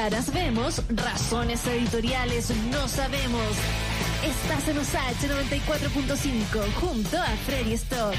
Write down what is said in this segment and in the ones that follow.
Caras vemos, razones editoriales no sabemos. Estás en USAH 94.5 junto a Freddy Stock.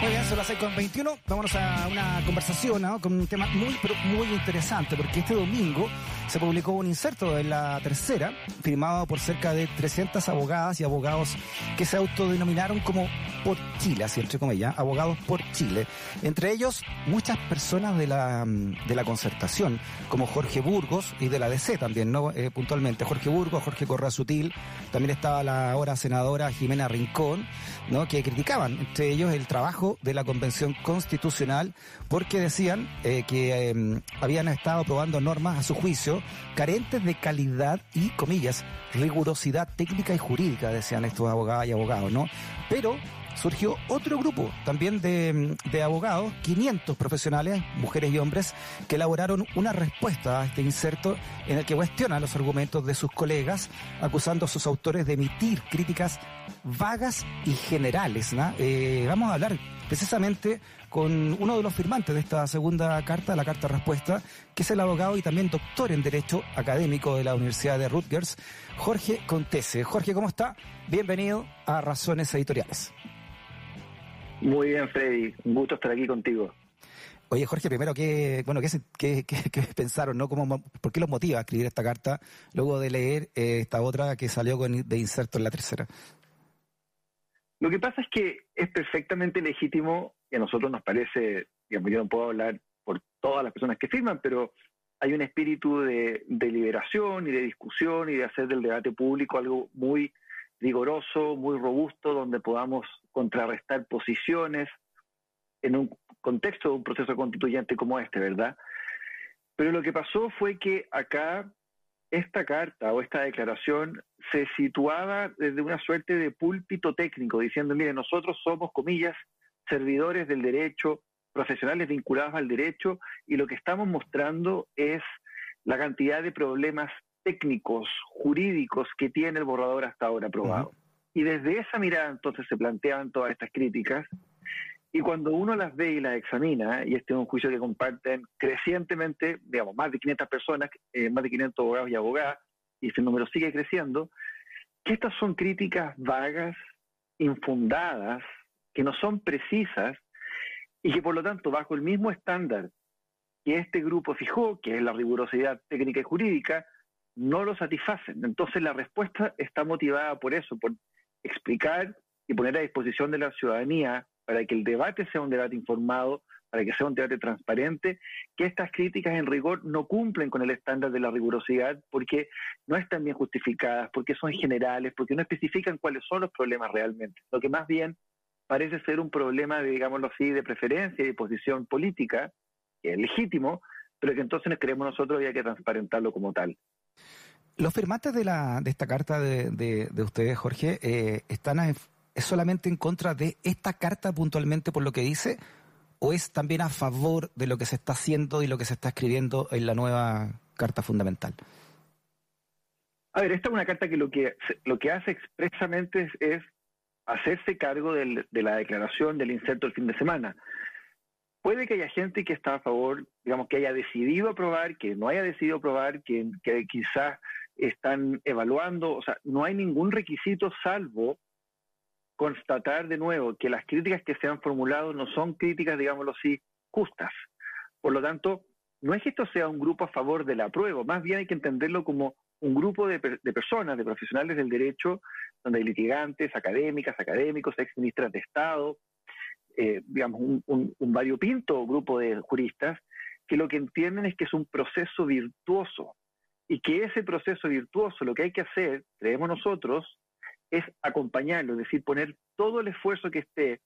Muy bien, son las 6 con 21. Vámonos a una conversación ¿no? con un tema muy, pero muy interesante, porque este domingo se publicó un inserto en la tercera, firmado por cerca de 300 abogadas y abogados que se autodenominaron como por Chile, así entre comillas, abogados por Chile. Entre ellos, muchas personas de la, de la concertación, como Jorge Burgos y de la DC también, ¿no? Eh, puntualmente. Jorge Burgos, Jorge Correa Sutil, también estaba la ahora senadora Jimena Rincón, ¿no? Que criticaban, entre ellos, el trabajo de la Convención Constitucional, porque decían eh, que eh, habían estado aprobando normas a su juicio carentes de calidad y, comillas, rigurosidad técnica y jurídica, decían estos abogados y abogados, ¿no? Pero surgió otro grupo también de, de, abogados, 500 profesionales, mujeres y hombres, que elaboraron una respuesta a este inserto en el que cuestionan los argumentos de sus colegas, acusando a sus autores de emitir críticas vagas y generales. ¿no? Eh, vamos a hablar precisamente con uno de los firmantes de esta segunda carta, la carta respuesta, que es el abogado y también doctor en Derecho académico de la Universidad de Rutgers, Jorge Contese. Jorge, ¿cómo está? Bienvenido a Razones Editoriales. Muy bien, Freddy. Un gusto estar aquí contigo. Oye, Jorge, primero, ¿qué, bueno, qué, qué, qué, pensaron? ¿no? ¿Cómo, ¿Por qué los motiva a escribir esta carta luego de leer eh, esta otra que salió con, de inserto en la tercera? Lo que pasa es que es perfectamente legítimo y a nosotros nos parece, digamos, yo no puedo hablar por todas las personas que firman, pero hay un espíritu de, de liberación y de discusión y de hacer del debate público algo muy rigoroso, muy robusto, donde podamos contrarrestar posiciones en un contexto de un proceso constituyente como este, ¿verdad? Pero lo que pasó fue que acá esta carta o esta declaración se situaba desde una suerte de púlpito técnico, diciendo, mire, nosotros somos, comillas, servidores del derecho, profesionales vinculados al derecho, y lo que estamos mostrando es la cantidad de problemas técnicos, jurídicos que tiene el borrador hasta ahora aprobado. Y desde esa mirada entonces se planteaban todas estas críticas, y cuando uno las ve y las examina, y este es un juicio que comparten crecientemente, digamos, más de 500 personas, eh, más de 500 abogados y abogadas, y ese número sigue creciendo, que estas son críticas vagas, infundadas, que no son precisas, y que por lo tanto, bajo el mismo estándar que este grupo fijó, que es la rigurosidad técnica y jurídica, no lo satisfacen. Entonces la respuesta está motivada por eso, por explicar y poner a disposición de la ciudadanía para que el debate sea un debate informado, para que sea un debate transparente, que estas críticas en rigor no cumplen con el estándar de la rigurosidad porque no están bien justificadas, porque son generales, porque no especifican cuáles son los problemas realmente. Lo que más bien parece ser un problema, de, digámoslo así, de preferencia y de posición política, que es legítimo, pero que entonces creemos nosotros había que transparentarlo como tal. Los firmantes de, la, de esta carta de, de, de ustedes, Jorge, eh, están a, ¿Es solamente en contra de esta carta puntualmente por lo que dice? ¿O es también a favor de lo que se está haciendo y lo que se está escribiendo en la nueva Carta Fundamental? A ver, esta es una carta que lo que, lo que hace expresamente es, hacerse cargo de la declaración del inserto del fin de semana. Puede que haya gente que está a favor, digamos, que haya decidido aprobar, que no haya decidido aprobar, que, que quizás están evaluando, o sea, no hay ningún requisito salvo constatar de nuevo que las críticas que se han formulado no son críticas, digámoslo así, justas. Por lo tanto, no es que esto sea un grupo a favor de la prueba, más bien hay que entenderlo como un grupo de, personas, de profesionales del derecho, donde hay litigantes, académicas, académicos, exministras de Estado, eh, digamos, un variopinto grupo de juristas, que lo que entienden es que es un proceso virtuoso y que ese proceso virtuoso lo que hay que hacer, creemos nosotros, es acompañarlo, es decir, poner todo el esfuerzo que esté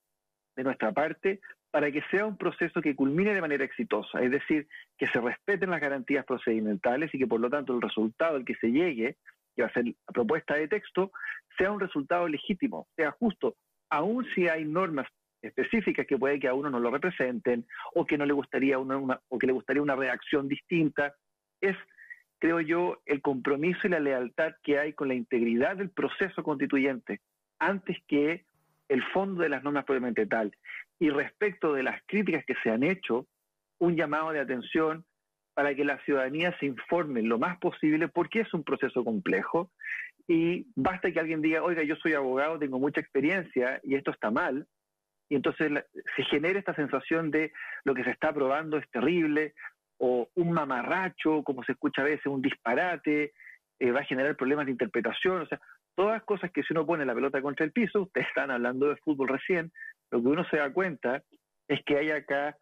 de nuestra parte para que sea un proceso que culmine de manera exitosa, es decir, que se respeten las garantías procedimentales y que por lo tanto el resultado al que se llegue, que va a ser la propuesta de texto, sea un resultado legítimo, sea justo, aun si hay normas específicas que puede que a uno no lo representen o que no le gustaría una, o que le gustaría una reacción distinta, es creo yo, el compromiso y la lealtad que hay con la integridad del proceso constituyente antes que el fondo de las normas propiamente tal. Y respecto de las críticas que se han hecho, un llamado de atención para que la ciudadanía se informe lo más posible porque es un proceso complejo y basta que alguien diga, oiga, yo soy abogado, tengo mucha experiencia y esto está mal, y entonces se genera esta sensación de lo que se está aprobando es terrible, o un mamarracho, como se escucha a veces, un disparate, eh, va a generar problemas de interpretación, o sea, todas cosas que si uno pone la pelota contra el piso, ustedes están hablando de fútbol recién, lo que uno se da cuenta es que hay acá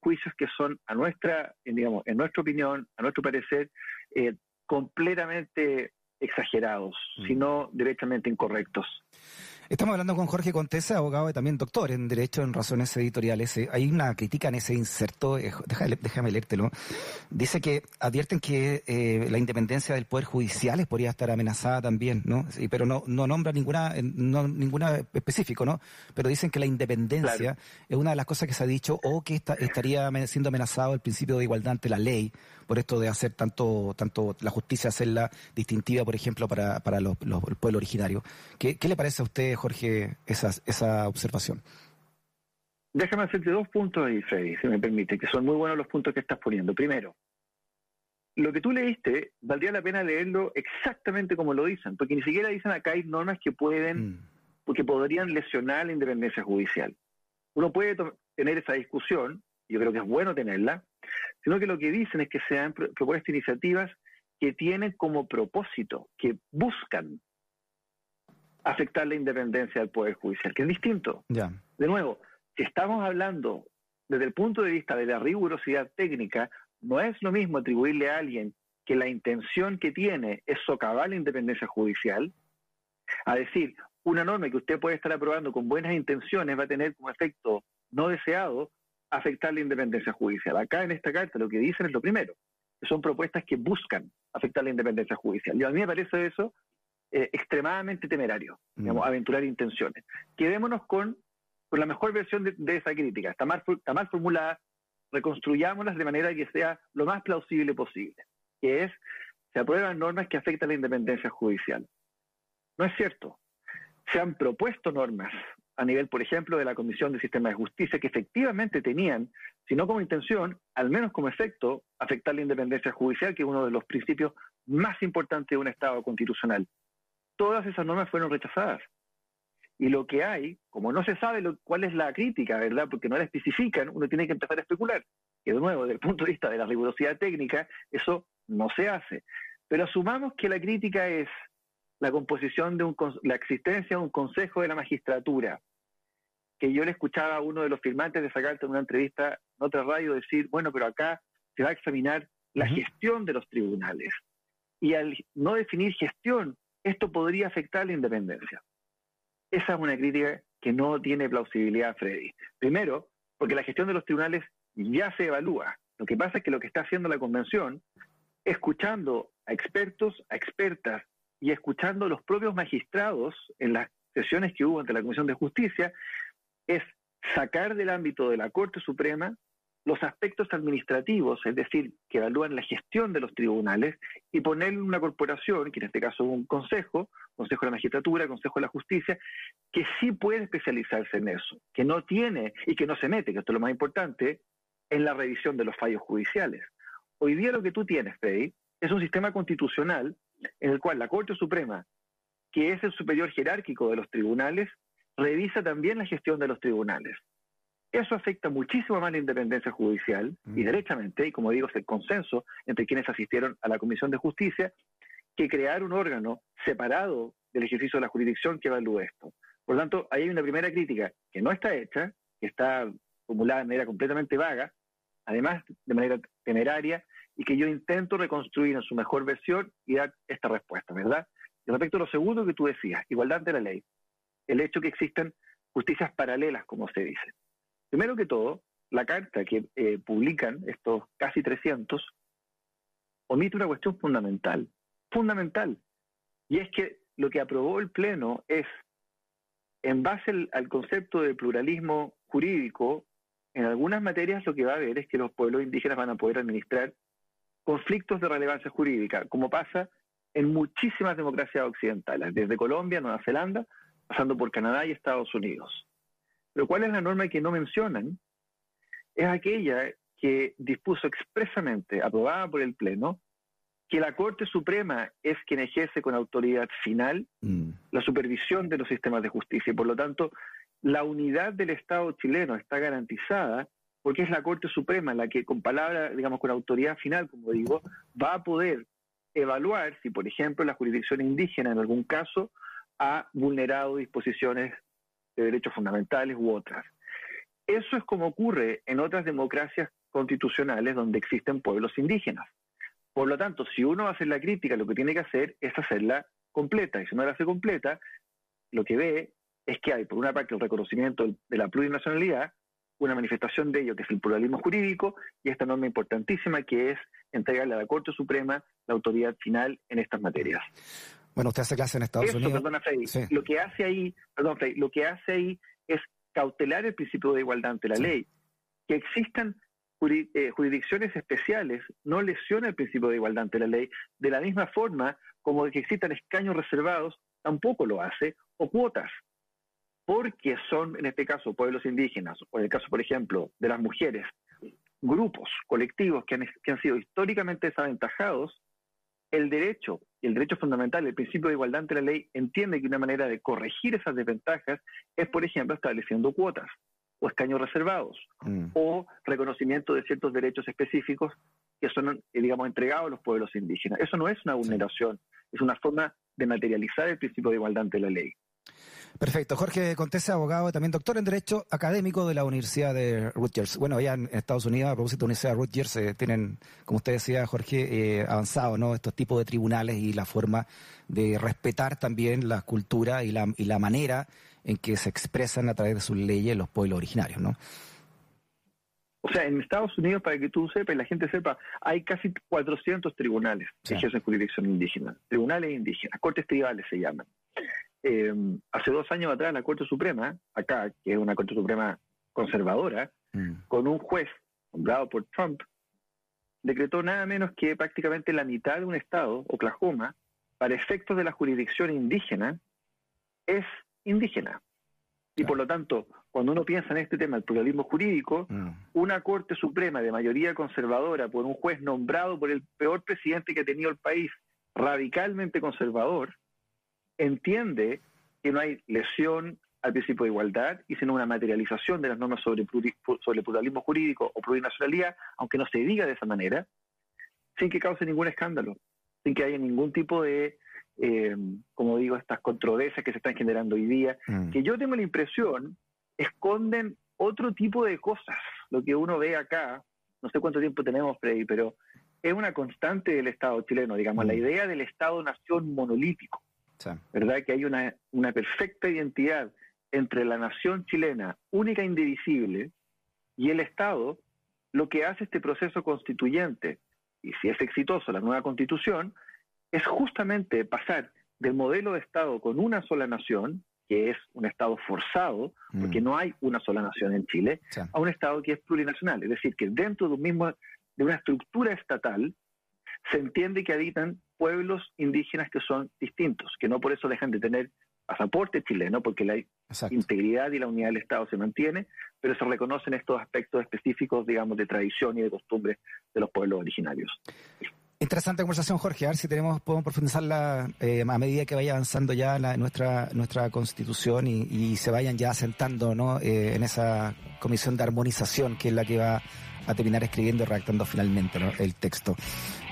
juicios que son a nuestra, digamos, en nuestra opinión, a nuestro parecer, eh, completamente exagerados, mm. sino directamente incorrectos. Estamos hablando con Jorge Contesa, abogado y también doctor en Derecho en Razones Editoriales. Eh, hay una crítica en ese inserto, eh, déjame, déjame leértelo. Dice que advierten que eh, la independencia del Poder Judicial podría estar amenazada también, ¿no? Sí, pero no, no nombra ninguna, no, ninguna específico, ¿no? Pero dicen que la independencia es una de las cosas que se ha dicho o que estaría siendo amenazado el principio de igualdad ante la ley por esto de hacer tanto, tanto la justicia, hacerla distintiva, por ejemplo, para, para los, los, el pueblo originario. ¿Qué, ¿Qué, le parece a usted, Jorge, esa, esa observación? Déjame hacerte dos puntos ahí, Freddy, si me permite, que son muy buenos los puntos que estás poniendo. Primero, lo que tú leíste, valdría la pena leerlo exactamente como lo dicen, porque ni siquiera dicen acá hay normas que pueden, mm. porque podrían lesionar la independencia judicial. Uno puede tener esa discusión, yo creo que es bueno tenerla, sino que lo que dicen es que sean propuestas iniciativas que tienen como propósito, que buscan afectar la independencia del Poder Judicial, que es distinto. De nuevo, si estamos hablando desde el punto de vista de la rigurosidad técnica, no es lo mismo atribuirle a alguien que la intención que tiene es socavar la independencia judicial, a decir, una norma que usted puede estar aprobando con buenas intenciones va a tener como efecto no deseado afectar la independencia judicial. Acá en esta carta lo que dicen es lo primero, que son propuestas que buscan afectar la independencia judicial. Y a mí me parece eso eh, extremadamente temerario, mm. digamos, aventurar intenciones. Quedémonos con, con la mejor versión de, esa crítica. Está mal, está mal formulada, reconstruyámoslas de manera que sea lo más plausible posible, que es, se aprueban normas que afectan la independencia judicial. No es cierto. Se han propuesto normas a nivel, por ejemplo, de la Comisión de Sistema de Justicia, que efectivamente tenían, si no como intención, al menos como efecto, afectar la independencia judicial, que es uno de los principios más importantes de un Estado constitucional. Todas esas normas fueron rechazadas. Y lo que hay, como no se sabe cuál es la crítica, ¿verdad? Porque no la especifican, uno tiene que empezar a especular. Que de nuevo, desde el punto de vista de la rigurosidad técnica, eso no se hace. Pero asumamos que la crítica es la composición de un, la existencia de un consejo de la magistratura, que yo le escuchaba a uno de los firmantes de esa carta en una entrevista en otra radio decir, bueno, pero acá se va a examinar la gestión de los tribunales. Y al no definir gestión, esto podría afectar la independencia. Esa es una crítica que no tiene plausibilidad, Freddy. Primero, porque la gestión de los tribunales ya se evalúa. Lo que pasa es que lo que está haciendo la Convención, escuchando a expertos, a expertas y escuchando a los propios magistrados en las sesiones que hubo ante la Comisión de Justicia, es sacar del ámbito de la Corte Suprema los aspectos administrativos, es decir, que evalúan la gestión de los tribunales, y poner una corporación, que en este caso es un consejo, Consejo de la Magistratura, Consejo de la Justicia, que sí puede especializarse en eso, que no tiene y que no se mete, que esto es lo más importante, en la revisión de los fallos judiciales. Hoy día lo que tú tienes, Freddy, es un sistema constitucional en el cual la Corte Suprema, que es el superior jerárquico de los tribunales, revisa también la gestión de los tribunales. Eso afecta muchísimo más la independencia judicial y mm. derechamente, y como digo, es el consenso entre quienes asistieron a la Comisión de Justicia, que crear un órgano separado del ejercicio de la jurisdicción que evalúe esto. Por lo tanto, ahí hay una primera crítica que no está hecha, que está formulada de manera completamente vaga, además de manera temeraria, y que yo intento reconstruir en su mejor versión y dar esta respuesta, ¿verdad? Y respecto a lo segundo que tú decías, igualdad ante la ley, el hecho que existen justicias paralelas, como se dice. Primero que todo, la carta que eh, publican estos casi 300 omite una cuestión fundamental, fundamental, y es que lo que aprobó el Pleno es, en base al concepto de pluralismo jurídico, en algunas materias lo que va a haber es que los pueblos indígenas van a poder administrar conflictos de relevancia jurídica, como pasa en muchísimas democracias occidentales, desde Colombia, Nueva Zelanda, pasando por Canadá y Estados Unidos. Pero ¿cuál es la norma que no mencionan? Es aquella que dispuso expresamente, aprobada por el Pleno, que la Corte Suprema es quien ejerce con autoridad final mm. la supervisión de los sistemas de justicia y por lo tanto la unidad del Estado chileno está garantizada porque es la Corte Suprema la que con palabra, digamos, con autoridad final, como digo, va a poder evaluar si, por ejemplo, la jurisdicción indígena en algún caso ha vulnerado disposiciones de derechos fundamentales u otras. Eso es como ocurre en otras democracias constitucionales donde existen pueblos indígenas. Por lo tanto, si uno hacer la crítica, lo que tiene que hacer es hacerla completa. Y si no la hace completa, lo que ve es que hay, por una parte, el reconocimiento de la plurinacionalidad, una manifestación de ello, que es el pluralismo jurídico, y esta norma importantísima, que es entregarle a la Corte Suprema la autoridad final en estas materias. Bueno, usted hace clase en Estados Unidos. Perdona, Lo que hace ahí, perdón, lo que hace ahí es cautelar el principio de igualdad ante la ley. Que existan eh, jurisdicciones especiales no lesiona el principio de igualdad ante la ley, de la misma forma como que existan escaños reservados tampoco lo hace, o cuotas, porque son, en este caso, pueblos indígenas, o en el caso, por ejemplo, de las mujeres, grupos, colectivos que han, que han sido históricamente desaventajados, el derecho, el derecho fundamental, el principio de igualdad ante la ley, entiende que una manera de corregir esas desventajas es, por ejemplo, estableciendo cuotas o escaños reservados mm. o reconocimiento de ciertos derechos específicos que son, eh, digamos, entregados a los pueblos indígenas. Eso no es una vulneración, es una forma de materializar el principio de igualdad ante la ley. Perfecto. Jorge Contese, abogado, también doctor en Derecho académico de la Universidad de Rutgers. Bueno, allá en Estados Unidos, a propósito de la Universidad de Rutgers, eh, tienen, como usted decía, Jorge, eh, avanzado, ¿no? Estos tipos de tribunales y la forma de respetar también la cultura y la, y la manera en que se expresan a través de sus leyes los pueblos originarios, ¿no? O sea, en Estados Unidos, para que tú sepas y la gente sepa, hay casi 400 tribunales que ejercen jurisdicción indígena, tribunales indígenas, cortes tribales se llaman. Eh, hace dos años atrás la Corte Suprema, acá, que es una Corte Suprema conservadora, mm. con un juez nombrado por Trump, decretó nada menos que prácticamente la mitad de un estado, Oklahoma, para efectos de la jurisdicción indígena, es indígena. Y por lo tanto, cuando uno piensa en este tema, el pluralismo jurídico, mm. una Corte Suprema de mayoría conservadora por un juez nombrado por el peor presidente que ha tenido el país, radicalmente conservador, entiende que no hay lesión al principio de igualdad y sino una materialización de las normas sobre, sobre pluralismo jurídico o plurinacionalidad, aunque no se diga de esa manera, sin que cause ningún escándalo, sin que haya ningún tipo de, eh, como digo, estas controversias que se están generando hoy día, mm. que yo tengo la impresión esconden otro tipo de cosas. Lo que uno ve acá, no sé cuánto tiempo tenemos, Freddy, pero es una constante del Estado chileno, digamos, la mm. idea del Estado-nación monolítico. ¿Verdad? Que hay una, una perfecta identidad entre la nación chilena, única e indivisible, y el Estado, lo que hace este proceso constituyente, y si es exitoso la nueva constitución, es justamente pasar del modelo de Estado con una sola nación, que es un Estado forzado, porque mm. no hay una sola nación en Chile, a un Estado que es plurinacional. Es decir, que dentro de, un mismo, de una estructura estatal se entiende que habitan pueblos indígenas que son distintos, que no por eso dejan de tener pasaporte chileno, porque la integridad y la unidad del Estado se mantiene, pero se reconocen estos aspectos específicos, digamos, de tradición y de costumbre de los pueblos originarios. Interesante conversación, Jorge. A ver si tenemos, podemos profundizarla eh, a medida que vaya avanzando ya nuestra, nuestra constitución y, se vayan ya sentando ¿no? Eh, en esa comisión de armonización que es la que va a terminar escribiendo y redactando finalmente el texto.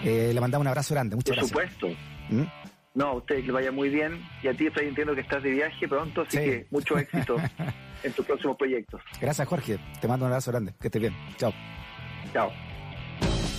Eh, le mandamos un abrazo grande, muchas Por supuesto. ¿Mm? No, a usted que vaya muy bien y a ti estoy entiendo que estás de viaje pronto, así que mucho éxito en tus próximos proyectos. Gracias, Jorge. Te mando un abrazo grande. Que estés bien. Chao. Chao.